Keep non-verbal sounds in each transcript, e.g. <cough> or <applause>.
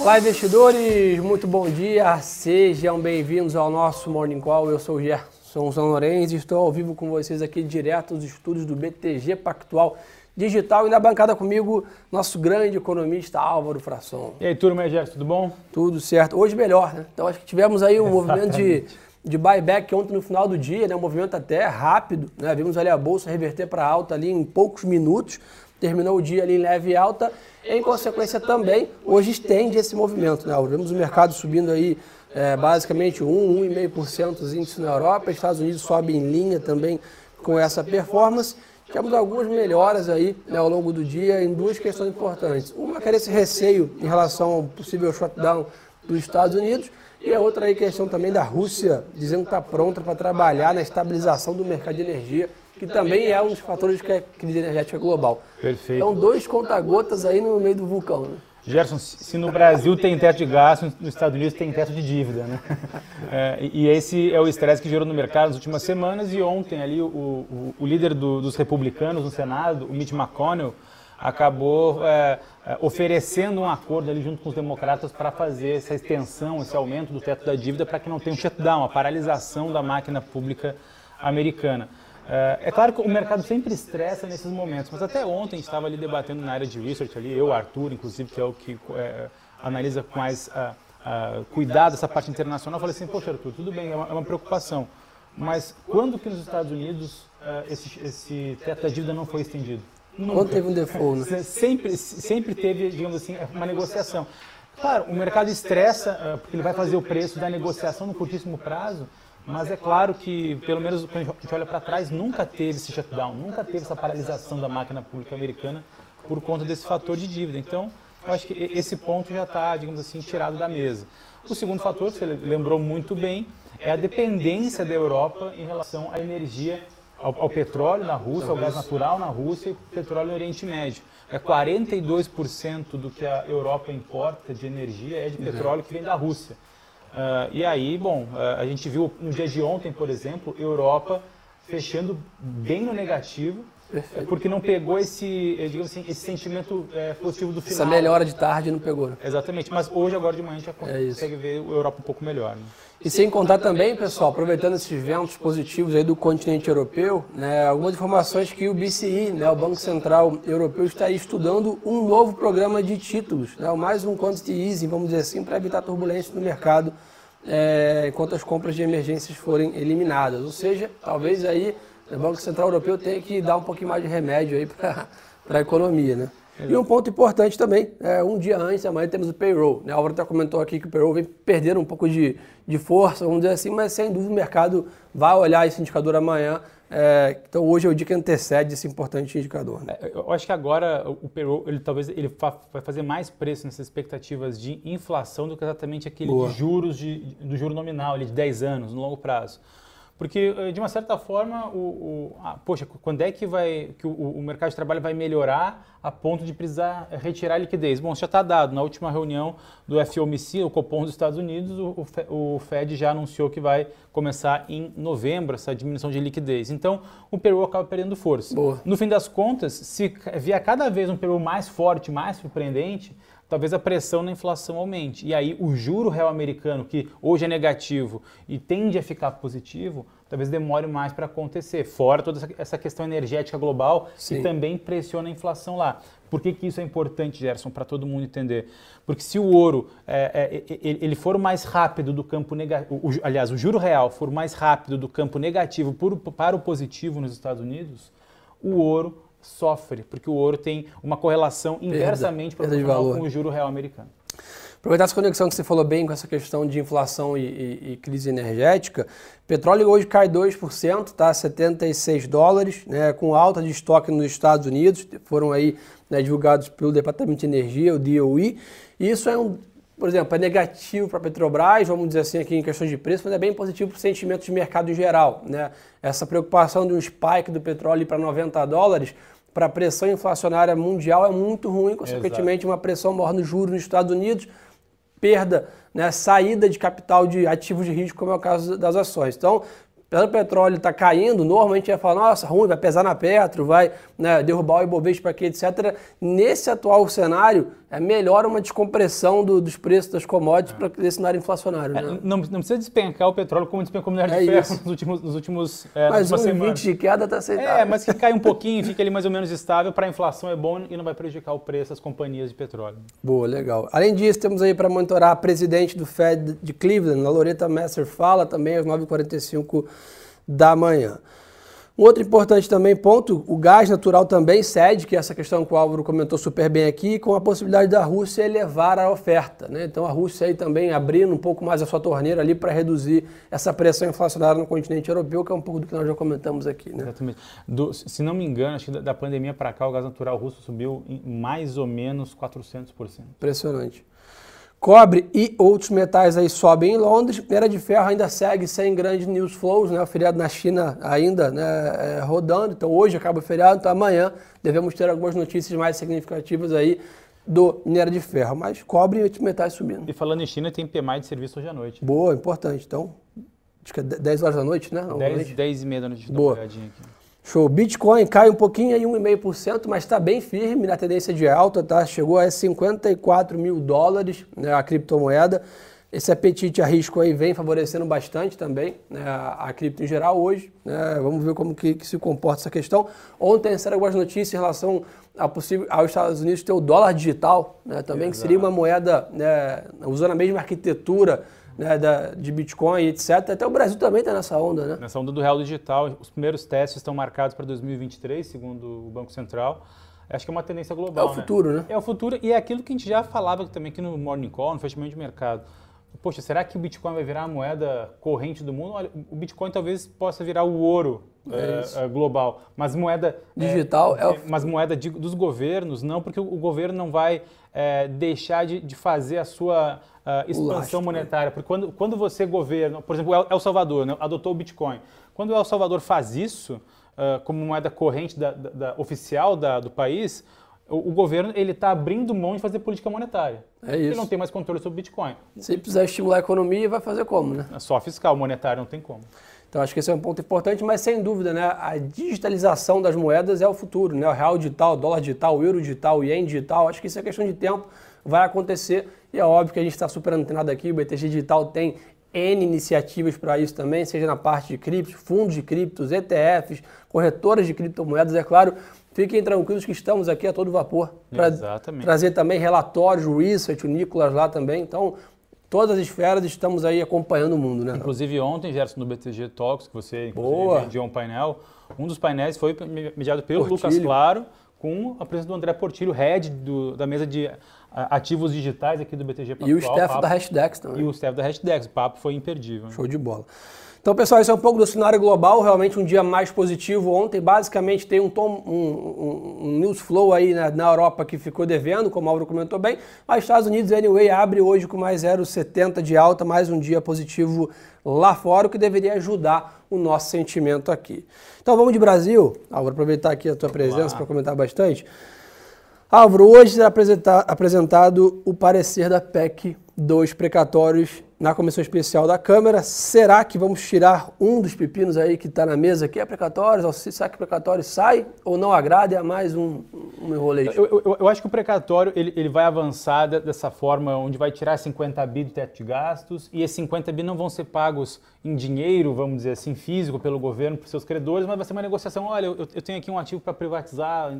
Olá, investidores, muito bom dia. Sejam bem-vindos ao nosso Morning Call. Eu sou o Gerson São Lourenço e estou ao vivo com vocês aqui direto dos estúdios do BTG Pactual Digital e na bancada comigo, nosso grande economista Álvaro Frasson. E aí, turma, Gerson, tudo bom? Tudo certo. Hoje melhor, né? Então acho que tivemos aí um movimento de, de buyback ontem no final do dia, né? Um movimento até rápido, né? Vimos ali a bolsa reverter para alta ali em poucos minutos terminou o dia ali em leve alta. Em consequência também, hoje estende esse movimento. Né? Vemos o mercado subindo aí é, basicamente 1, 1,5% os índices na Europa, Estados Unidos sobe em linha também com essa performance. Tivemos algumas melhoras aí né, ao longo do dia em duas questões importantes. Uma que era esse receio em relação ao possível shutdown dos Estados Unidos e a outra aí questão também da Rússia dizendo que está pronta para trabalhar na estabilização do mercado de energia que também é um dos fatores que é crise energética global. Perfeito. Então, dois conta-gotas aí no meio do vulcão. Né? Gerson, se no Brasil tem teto de gasto, nos Estados Unidos tem teto de dívida, né? <laughs> É, e esse é o estresse que gerou no mercado nas últimas semanas e ontem ali o, o, o líder do, dos republicanos no Senado, o Mitch McConnell, acabou é, é oferecendo um acordo ali junto com os democratas para fazer essa extensão, esse aumento do teto da dívida para que não tenha um shutdown, a paralisação da máquina pública americana. É, é claro que o mercado sempre estressa nesses momentos, mas até ontem estava ali debatendo na área de research ali, eu, Arthur, inclusive, que é o que é, analisa com mais uh, uh, cuidado essa parte internacional, eu falei assim, poxa Arthur, tudo bem, é uma, é uma preocupação, mas quando que nos Estados Unidos uh, esse, esse teto da dívida não foi estendido? Nunca. Quando teve um default, né? Sempre, sempre teve, digamos assim, uma negociação. Claro, o mercado estressa, porque ele vai fazer o preço da negociação no curtíssimo prazo, mas é claro que, pelo menos quando a gente olha para trás, nunca teve esse shutdown, nunca teve essa paralisação da máquina pública americana por conta desse fator de dívida. Então, eu acho que esse ponto já está, digamos assim, tirado da mesa. O segundo fator, você lembrou muito bem, é a dependência da Europa em relação à energia, ao, ao petróleo na Rússia, ao gás natural na Rússia e petróleo no Oriente Médio. É 42% do que a Europa importa de energia é de petróleo que vem da Rússia. Uh, e aí, bom, uh, a gente viu no dia de ontem, por exemplo, Europa fechando bem no negativo, Perfeito. porque não pegou esse, eh, digamos assim, esse sentimento é, positivo do final. Essa melhora de tarde não pegou. Né? Exatamente, mas hoje, agora de manhã, a gente é consegue ver a Europa um pouco melhor. Né? E sem contar também, pessoal, aproveitando esses ventos positivos aí do continente europeu, né, algumas informações que o BCI, né, o Banco Central Europeu, está estudando um novo programa de títulos, né, mais um quantity easing, vamos dizer assim, para evitar turbulência no mercado é, enquanto as compras de emergências forem eliminadas. Ou seja, talvez aí o Banco Central Europeu tenha que dar um pouquinho mais de remédio aí para <laughs> a economia, né? E um ponto importante também, é, um dia antes, amanhã temos o payroll. Né? A Álvaro até comentou aqui que o payroll vem perdendo um pouco de, de força, vamos dizer assim, mas sem dúvida o mercado vai olhar esse indicador amanhã. É, então hoje é o dia que antecede esse importante indicador. Né? É, eu acho que agora o payroll, ele talvez ele vai fazer mais preço nessas expectativas de inflação do que exatamente aquele de juros de, do juro nominal, ali, de 10 anos, no longo prazo. Porque, eh, de uma certa forma, o, o ah, poxa, quando é que, vai, que o, o, mercado de trabalho vai melhorar a ponto de precisar retirar liquidez? Bom, já está dado. Na última reunião do FOMC, o Copom dos Estados Unidos, o, o Fed já anunciou que vai começar em novembro essa diminuição de liquidez. Então, o payroll acaba perdendo força. Boa. No fim das contas, se vier cada vez um payroll mais forte, mais surpreendente, talvez a pressão na inflação aumente. E aí o juro real americano, que hoje é negativo e tende a ficar positivo, talvez demore mais para acontecer. Fora toda essa questão energética global Sim. que também pressiona a inflação lá. Por que, que isso é importante, Gerson, para todo mundo entender? Porque se o ouro é, é, ele for mais rápido do campo negativo, aliás, o juro real for mais rápido do campo negativo para o positivo nos Estados Unidos, o ouro sofre, porque o ouro tem uma correlação inversamente perda, proporcional com o juro real americano. Aproveitar essa conexão que você falou bem com essa questão de inflação e, e, e crise energética, petróleo hoje cai 2%, tá? 76 dólares, né? com alta de estoque nos Estados Unidos, foram aí né, divulgados pelo Departamento de Energia, o DOE, e isso é um por exemplo, é negativo para a Petrobras, vamos dizer assim aqui em questões de preço, mas é bem positivo para o sentimento de mercado em geral. Né? Essa preocupação de um spike do petróleo para 90 dólares para a pressão inflacionária mundial é muito ruim, consequentemente uma pressão maior no juros nos Estados Unidos, perda, né, saída de capital de ativos de risco, como é o caso das ações. Então, apesar do petróleo estar tá caindo, normalmente ia falar, nossa, ruim, vai pesar na Petro, vai né, derrubar o Ibovespa aqui, etc. Nesse atual cenário, é melhor uma descompressão do, dos preços das commodities é. para esse cenário inflacionário. É, né? não, não, precisa despencar o petróleo como despencou o minério é de ferro nos últimos, nos últimos é, Mas um semanas. de queda está aceitável. É, mas que cai um pouquinho, fica ali mais ou menos estável, para a inflação é bom e não vai prejudicar o preço das companhias de petróleo. Boa, legal. Além disso, temos aí para monitorar a presidente do Fed de Cleveland, a Loretta Messer, fala também às 9h45 da manhã. Um outro importante também ponto, o gás natural também cede, que é essa questão que o Álvaro comentou super bem aqui, com a possibilidade da Rússia elevar a oferta. Né? Então a Rússia aí também abrindo um pouco mais a sua torneira ali para reduzir essa pressão inflacionária no continente europeu, que é um pouco do que nós já comentamos aqui. Né? Exatamente. Do, se não me engano, acho que da, da pandemia para cá o gás natural russo subiu em mais ou menos 400%. Impressionante. Cobre e outros metais aí sobem em Londres. Minério de ferro ainda segue sem grandes news flows, né? O feriado na China ainda né, é, rodando. Então hoje acaba o feriado, então amanhã devemos ter algumas notícias mais significativas aí do minério de ferro. Mas cobre e outros metais subindo. E falando em China, tem PMI de serviço hoje à noite. Boa, importante. Então, acho que é 10 horas da noite, né? 10, 10 e meia da noite. Boa. Show. Bitcoin cai um pouquinho aí, 1,5%, mas está bem firme na tendência de alta, tá? Chegou a 54 mil dólares né, a criptomoeda. Esse apetite a risco aí vem favorecendo bastante também né, a, cripto em geral hoje. Né? Vamos ver como que, que, se comporta essa questão. Ontem saíram algumas notícias em relação a possível, aos Estados Unidos ter o dólar digital, né, também, Exato. que seria uma moeda né, usando a mesma arquitetura né, da, de Bitcoin, etc. Até o Brasil também está nessa onda, né? Nessa onda do real digital. Os primeiros testes estão marcados para 2023, segundo o Banco Central. Acho que é uma tendência global. É o futuro, né? É o futuro e é aquilo que a gente já falava também aqui no Morning Call, no fechamento de mercado. Poxa, será que o Bitcoin vai virar a moeda corrente do mundo? Olha, o Bitcoin talvez possa virar o ouro é, é, global, mas moeda é, digital é, é, mas moeda de, dos governos não, porque o, o governo não vai é, deixar de, de, fazer a sua uh, expansão né? monetária. Porque quando, quando você governa, por exemplo, El Salvador né, adotou o Bitcoin. Quando o El Salvador faz isso uh, como moeda corrente da, da, da oficial do país, o, o governo ele está abrindo mão de fazer política monetária. É isso. Ele não tem mais controle sobre o Bitcoin. Se precisar estimular a economia, vai fazer como, né? Só fiscal, monetário não tem como. Então acho que esse é um ponto importante, mas sem dúvida, né, a digitalização das moedas é o futuro, né? O real digital, o dólar digital, o euro digital, o ien digital, acho que isso é questão de tempo, vai acontecer e é óbvio que a gente está super antenado aqui, o BTG Digital tem N iniciativas para isso também, seja na parte de criptos, fundos de criptos, ETFs, corretoras de criptomoedas, é claro. Fiquem tranquilos que estamos aqui a todo vapor para trazer também relatórios, research, o Nicolas lá também. Então, todas as esferas estamos aí acompanhando o mundo, né? Inclusive ontem, Gerson, no BTG Talks, que você mediou um painel, um dos painéis foi mediado pelo Portilho. Lucas Claro, com a presença do André Portilho, head do, da mesa de ativos digitais aqui do BTG Pactual. E o staff da Hashdex também. E o staff da Hashdex, o papo foi imperdível. Show de bola. Então, pessoal, esse é um pouco do cenário global, realmente um dia mais positivo ontem. Basicamente, tem um, tom, um, um, um news flow aí na, na, Europa que ficou devendo, como o Mauro comentou bem, mas Estados Unidos, anyway, abre hoje com mais 0,70 de alta, mais um dia positivo lá fora, o que deveria ajudar o nosso sentimento aqui. Então, vamos de Brasil. Vou aproveitar aqui a tua presença para comentar bastante. Álvaro, hoje será apresentado o parecer da PEC dos precatórios na comissão especial da Câmara. Será que vamos tirar um dos pepinos aí que está na mesa, que é precatórios? Será que o precatório sai ou não agrada? É mais um, um enrolejo? Eu, eu, eu, acho que o precatório ele, ele vai avançar dessa forma, onde vai tirar 50 bi do teto de gastos e esses 50 bi não vão ser pagos em dinheiro, vamos dizer assim, físico pelo governo, para seus credores, mas vai ser uma negociação. Olha, eu, eu tenho aqui um ativo para privatizar,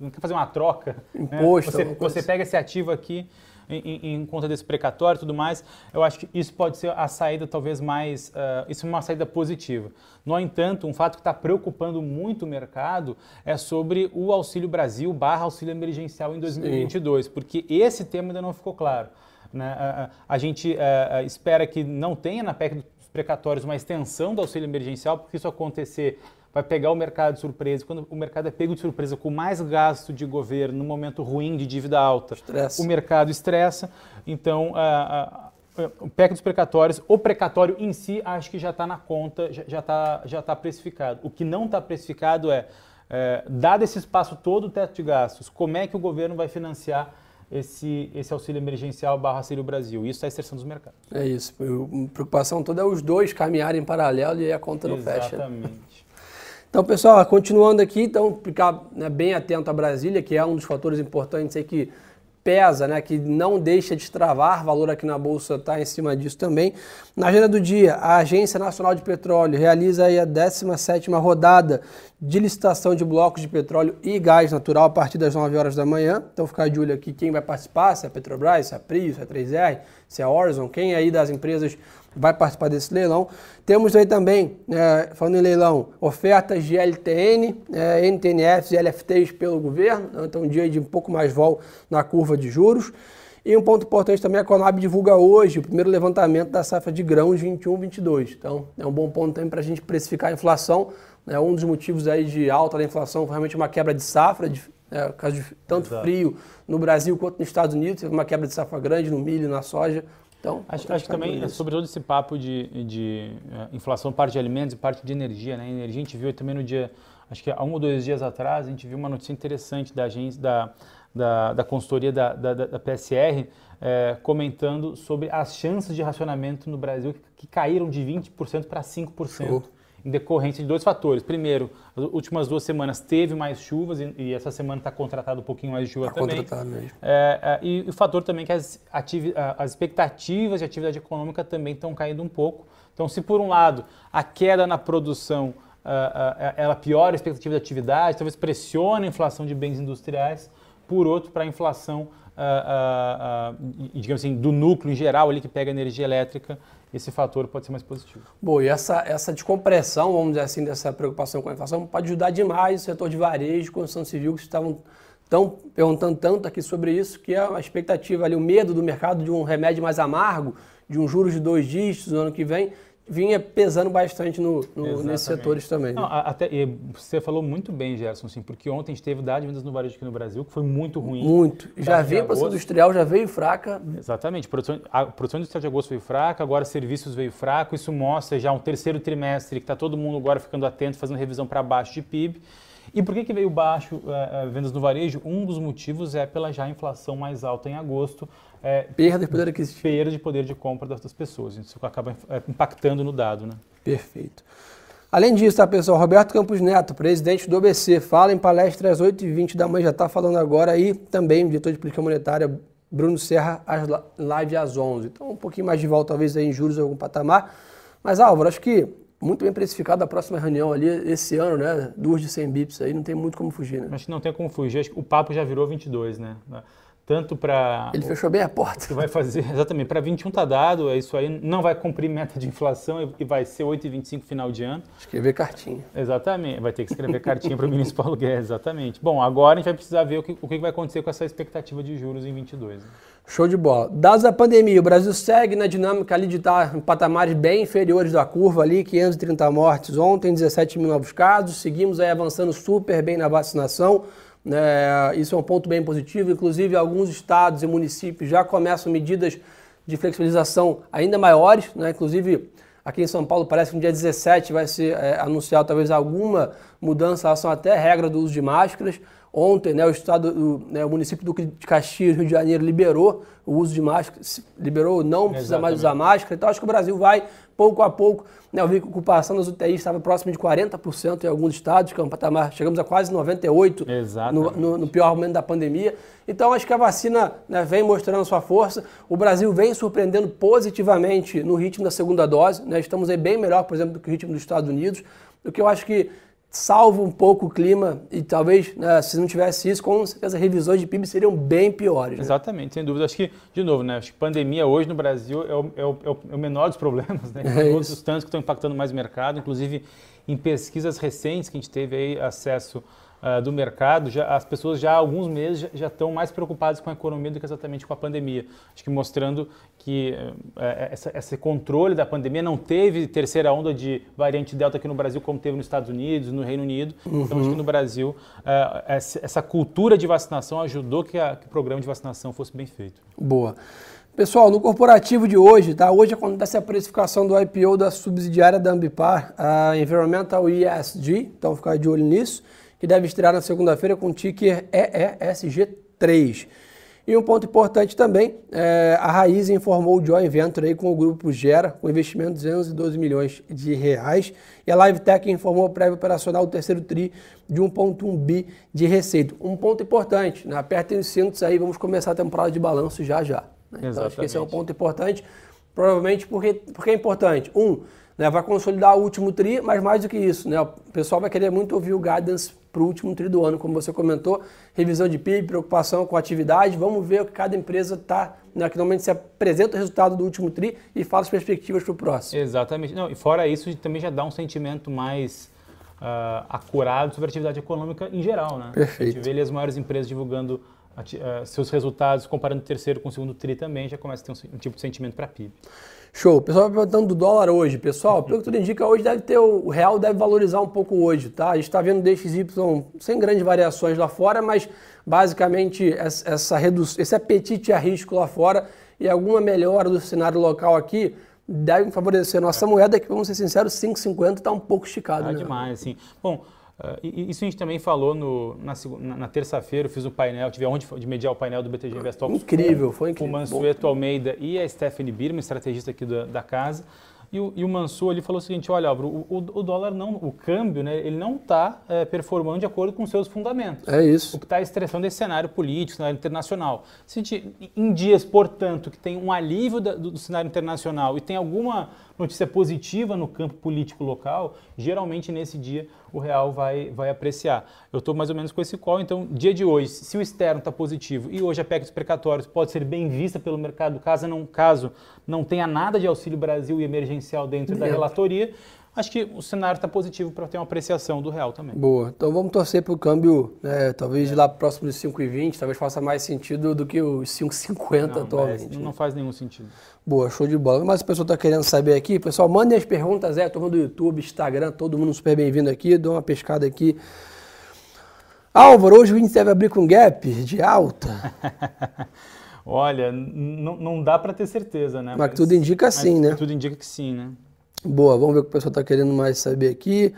não quer fazer uma troca. Né? Imposto. Né? Você, você pega esse ativo aqui em, em, conta desse precatório e tudo mais, eu acho que isso pode ser a saída talvez mais, uh, isso é uma saída positiva. No entanto, um fato que está preocupando muito o mercado é sobre o Auxílio Brasil barra Auxílio Emergencial em 2022, Sim. porque esse tema ainda não ficou claro. Né? A, a, gente uh, espera que não tenha na PEC dos precatórios uma extensão do auxílio emergencial, porque isso acontecer vai pegar o mercado de surpresa. Quando o mercado é pego de surpresa com mais gasto de governo no momento ruim de dívida alta, Estressa. o mercado estressa. Então, a, a, o PEC dos precatórios, o precatório em si, acho que já está na conta, já está já tá precificado. O que não está precificado é, é, dado esse espaço todo o teto de gastos, como é que o governo vai financiar esse, esse auxílio emergencial barra auxílio Brasil. Isso está estressando os mercados. É isso. A preocupação toda é os dois caminharem em paralelo e a conta não Exatamente. fecha. Exatamente. Então, pessoal, continuando aqui, então ficar né, bem atento a Brasília, que é um dos fatores importantes aí que pesa, né, que não deixa de travar, valor aqui na Bolsa está em cima disso também. Na agenda do dia, a Agência Nacional de Petróleo realiza aí a 17ª rodada de licitação de blocos de petróleo e gás natural a partir das 9 horas da manhã. Então ficar de olho aqui quem vai participar, se é a Petrobras, se é a Prio, se é a 3R, se é a Horizon, quem aí das empresas vai participar desse leilão. Temos aí também, é, falando em leilão, ofertas de LTN, é, NTNFs e LFTs pelo governo, né? então um dia de um pouco mais vol na curva de juros. E um ponto importante também, a Conab divulga hoje o primeiro levantamento da safra de grãos 21-22. Então, é um bom ponto também para a gente precificar a inflação. É um dos motivos aí de alta da inflação foi realmente uma quebra de safra, de, é, caso de tanto Exato. frio no Brasil quanto nos Estados Unidos, teve uma quebra de safra grande no milho, na soja. Então, acho, acho que também, sobre todo esse papo de, de uh, inflação, parte de alimentos e parte de energia, né? Energia a gente viu também no dia, acho que há um ou dois dias atrás, a gente viu uma notícia interessante da agência, da, da, da consultoria da, da, da PSR, é, comentando sobre as chances de racionamento no Brasil que, que caíram de 20% para 5%. Show em decorrência de dois fatores. Primeiro, as últimas duas semanas teve mais chuvas e, e essa semana está contratado um pouquinho mais de chuva tá também. Contratado mesmo. É, é, e o fator também é que as, as expectativas de atividade econômica também estão caindo um pouco. Então, se por um lado a queda na produção uh, uh, ela piora a expectativa de atividade, talvez pressione a inflação de bens industriais, por outro, para a inflação uh, digamos assim, do núcleo em geral ali que pega energia elétrica, esse fator pode ser mais positivo. Bom, e essa, essa descompressão, vamos dizer assim, dessa preocupação com a inflação pode ajudar demais o setor de varejo, construção civil, que estavam tão perguntando tanto aqui sobre isso, que é a expectativa ali, o medo do mercado de um remédio mais amargo, de um juros de dois dígitos no ano que vem, vinha pesando bastante no, no nesses setores também. Né? Não, até, você falou muito bem, Gerson, assim, porque ontem a gente teve dados de vendas no varejo aqui no Brasil que foi muito ruim. Muito. Já veio a produção industrial, já veio fraca. Exatamente. A produção, a produção industrial de agosto veio fraca, agora serviços veio fraco. Isso mostra já um terceiro trimestre que está todo mundo agora ficando atento, fazendo revisão para baixo de PIB. E por que, que veio baixo uh, vendas no varejo? Um dos motivos é pela já inflação mais alta em agosto. É, perda de poder aquisitivo. Perda de poder de compra das pessoas. Isso acaba é, impactando no dado. Né? Perfeito. Além disso, tá, pessoal? Roberto Campos Neto, presidente do ABC, fala em palestra às 8h20 da manhã, já está falando agora, e também o diretor de política monetária, Bruno Serra, às live às 11 Então, um pouquinho mais de volta, talvez, aí em juros, algum patamar. Mas, Álvaro, acho que muito bem precificado a próxima reunião ali esse ano, né? Duas de 100 bips aí, não tem muito como fugir, né? Acho que não tem como fugir. Acho que o papo já virou 22, né? Tanto para. Ele fechou bem a porta. Que vai fazer, <laughs> exatamente. Para 21 tá dado, é isso aí. Não vai cumprir meta de inflação e vai ser 8,25 final de ano. Escrever cartinha. Exatamente. Vai ter que escrever cartinha para o <laughs> ministro Paulo Guedes, exatamente. Bom, agora a gente vai precisar ver o que, o que vai acontecer com essa expectativa de juros em 22. Né? Show de bola. Dados da pandemia, o Brasil segue na dinâmica ali de estar em patamares bem inferiores da curva ali, 530 mortes ontem, 17 mil novos casos, seguimos aí avançando super bem na vacinação, né? isso é um ponto bem positivo, inclusive alguns estados e municípios já começam medidas de flexibilização ainda maiores, né? inclusive aqui em São Paulo parece que no dia 17 vai ser é, anunciado talvez alguma mudança em relação até à regra do uso de máscaras, Ontem, né, o estado, o, né, o município do de Caxias, Rio de Janeiro, liberou o uso de máscara, liberou, não precisa Exatamente. mais usar máscara. Então, acho que o Brasil vai, pouco a pouco, né, eu vi que a ocupação das UTIs estava próxima de 40% em alguns estados, que é um patamar, chegamos a quase 98% no, no, no, pior momento da pandemia. Então, acho que a vacina né, vem mostrando sua força. O Brasil vem surpreendendo positivamente no ritmo da segunda dose. Né, estamos aí bem melhor, por exemplo, do que o ritmo dos Estados Unidos. O que eu acho que salva um pouco o clima e talvez, né, se não tivesse isso, com certeza revisões de PIB seriam bem piores. Né? Exatamente, sem dúvida. Acho que, de novo, né, acho que pandemia hoje no Brasil é o, é o, é o menor dos problemas, né? <laughs> É Todos os tantos que estão impactando mais o mercado, inclusive em pesquisas recentes que a gente teve aí acesso uh, do mercado, já, as pessoas já há alguns meses já, estão mais preocupadas com a economia do que exatamente com a pandemia. Acho que mostrando que uh, essa, esse controle da pandemia não teve terceira onda de variante Delta aqui no Brasil, como teve nos Estados Unidos, no Reino Unido. Uhum. Então, acho que uhum. no Brasil, uh, essa, essa, cultura de vacinação ajudou que, a, que o programa de vacinação fosse bem feito. Boa. Pessoal, no corporativo de hoje, tá? Hoje acontece a precificação do IPO da subsidiária da Ambipar, a Environmental ESG, então ficar de olho nisso que deve estrear na segunda-feira com o ticker EESG3. E um ponto importante também, é, a Raiz informou o joint venture aí com o grupo Gera, com investimento de 212 milhões de reais. E a LiveTech informou o prévio operacional do terceiro TRI de 1,1 bi de receita. Um ponto importante, né? apertem os cintos aí, vamos começar a temporada de balanço já já. Né? Então acho que esse é um ponto importante, provavelmente porque, porque é importante. Um, né, vai consolidar o último TRI, mas mais do que isso, né, o pessoal vai querer muito ouvir o guidance para o último tri do ano, como você comentou, revisão de PIB, preocupação com a atividade, vamos ver o que cada empresa está, né, que normalmente se apresenta o resultado do último tri e fala as perspectivas para o próximo. Exatamente. Não, e fora isso, também já dá um sentimento mais uh, acurado sobre a atividade econômica em geral. Né? Perfeito. A gente vê ali as maiores empresas divulgando uh, seus resultados, comparando o terceiro com o segundo tri também, já começa a ter um, um tipo de sentimento para PIB. Show. O pessoal vai perguntando do dólar hoje. Pessoal, pelo que tudo indica, hoje deve ter o real deve valorizar um pouco hoje, tá? A gente está vendo DXY sem grandes variações lá fora, mas basicamente essa redução, esse apetite a risco lá fora e alguma melhora do cenário local aqui devem favorecer a nossa moeda, que vamos ser sinceros, 5,50 está um pouco esticado. Tá né? demais, sim. Bom, Uh, isso a gente também falou no, na, na terça-feira, eu fiz um painel, tive onde de mediar o painel do BTG Invest Incrível, com, foi incrível. O Mansueto Almeida e a Stephanie Birman, estrategista aqui da, da casa. E o, e o Mansur ele falou o seguinte, olha Álvaro, o, o, dólar não, o câmbio, né, ele não está é, performando de acordo com seus fundamentos. É isso. O que está estressando esse cenário político, cenário internacional. Se em dias, portanto, que tem um alívio da, do, do cenário internacional e tem alguma notícia positiva no campo político local, geralmente nesse dia o real vai, vai apreciar. Eu estou mais ou menos com esse call, então, dia de hoje, se o externo está positivo e hoje a PEC dos precatórios pode ser bem vista pelo mercado, caso não, caso não tenha nada de Auxílio Brasil e emergencial dentro da relatoria, acho que o cenário está positivo para ter uma apreciação do real também. Boa. Então vamos torcer para o câmbio, né, talvez lá próximo dos 5,20, talvez faça mais sentido do que os 5,50 atualmente. Não, não faz nenhum sentido. Boa, show de bola. Mas o pessoal está querendo saber aqui, pessoal, mandem as perguntas, é, turma do YouTube, Instagram, todo mundo super bem-vindo aqui, dou uma pescada aqui. Álvaro, hoje o índice deve abrir com gap de alta. <laughs> Olha, não dá para ter certeza, né? Mas, mas tudo indica sim, né? Tudo indica que sim, né? Boa, vamos ver o que o pessoal está querendo mais saber aqui.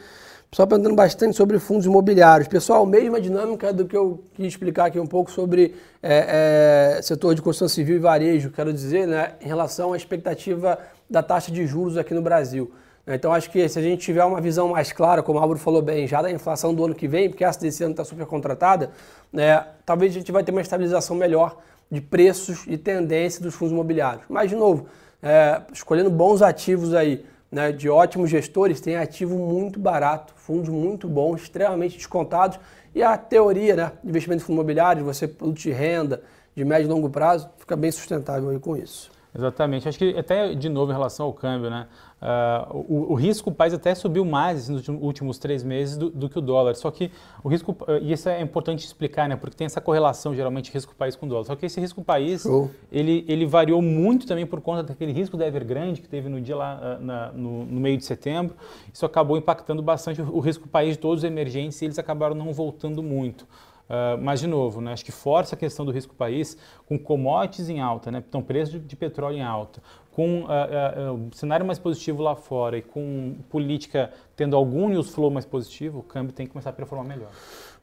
Pessoal perguntando bastante sobre fundos imobiliários. Pessoal, mesma dinâmica do que eu quis explicar aqui um pouco sobre é, é, setor de construção civil e varejo, quero dizer, né, em relação à expectativa da taxa de juros aqui no Brasil. Então, acho que se a gente tiver uma visão mais clara, como o Álvaro falou bem, já da inflação do ano que vem, porque essa desse ano está super contratada, né, talvez a gente vai ter uma estabilização melhor de preços e tendência dos fundos imobiliários. Mas, de novo, é, escolhendo bons ativos aí, né, de ótimos gestores, tem ativo muito barato, fundos muito bons, extremamente descontados. E a teoria né, de investimento em fundo imobiliário, você produto de renda de médio e longo prazo, fica bem sustentável aí com isso. Exatamente. Acho que até de novo em relação ao câmbio, né? Uh, o, o, risco o país até subiu mais nos últimos três meses do, do que o dólar. Só que o risco, uh, e isso é importante explicar, né? Porque tem essa correlação geralmente risco país com dólar. Só que esse risco país, ele, ele variou muito também por conta daquele risco da Evergrande que teve no dia lá uh, na, no, no, meio de setembro. Isso acabou impactando bastante o, o risco país de todos os emergentes e eles acabaram não voltando muito. Uh, mas, de novo, né, acho que força a questão do risco país com commodities em alta, né, então preço de, de petróleo em alta, com uh, uh, cenário mais positivo lá fora e com política tendo algum news flow mais positivo, o câmbio tem que começar a performar melhor.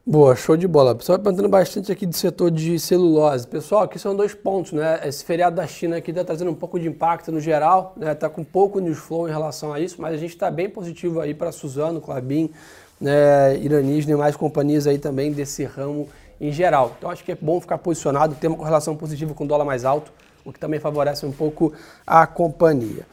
Boa, show de bola. Pessoal, perguntando bastante aqui do setor de celulose. Pessoal, aqui são dois pontos, né? Esse feriado da China aqui está trazendo um pouco de impacto no geral, né? Está com pouco news flow em relação a isso, mas a gente está bem positivo aí para Suzano, Clabin, né, iranis e mais companhias aí também desse ramo em geral. Então acho que é bom ficar posicionado, ter uma correlação positiva com o dólar mais alto, o que também favorece um pouco a companhia.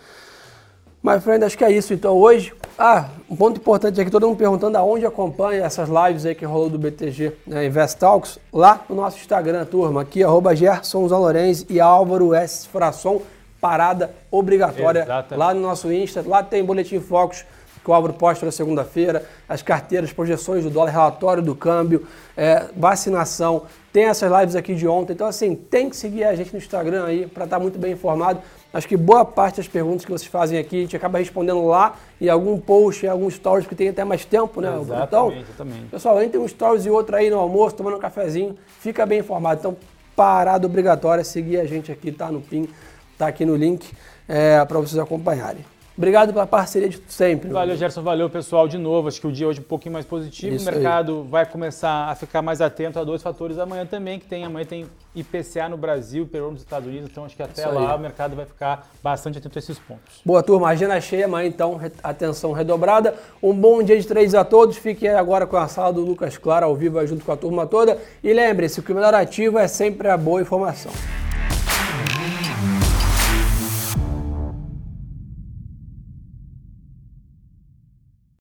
Mas, friend, acho que é isso. Então, hoje, ah, um ponto importante aqui, todo mundo perguntando aonde acompanha essas lives aí que rolou do BTG né, Invest Talks, lá no nosso Instagram, turma, aqui, arroba Gerson Zalorenz e Álvaro S. Frasson, parada obrigatória Exatamente. lá no nosso Insta, lá tem Boletim Focus, que o Álvaro posta na segunda-feira, as carteiras, projeções do dólar, relatório do câmbio, é, vacinação, tem essas lives aqui de ontem. Então, assim, tem que seguir a gente no Instagram aí para estar tá muito bem informado. Acho que boa parte das perguntas que vocês fazem aqui, a gente acaba respondendo lá em algum post, em algum stories, que tem até mais tempo, né? Exatamente, então, exatamente. pessoal, entre um stories e outro aí no almoço, tomando um cafezinho, fica bem informado. Então, parada obrigatória, seguir a gente aqui, tá no PIN, tá aqui no link, é, para vocês acompanharem. Obrigado pela parceria de sempre. Valeu, Gerson. Valeu, pessoal, de novo. Acho que o dia hoje é um pouquinho mais positivo. Isso o mercado aí. vai começar a ficar mais atento a dois fatores amanhã também, que tem amanhã tem IPCA no Brasil, Peru nos Estados Unidos. Então, acho que até Isso lá aí. o mercado vai ficar bastante atento a esses pontos. Boa, turma. Agenda cheia amanhã, então, atenção redobrada. Um bom dia de três a todos. Fiquem agora com a sala do Lucas Claro ao vivo junto com a turma toda. E lembre-se que o melhor ativo é sempre a boa informação.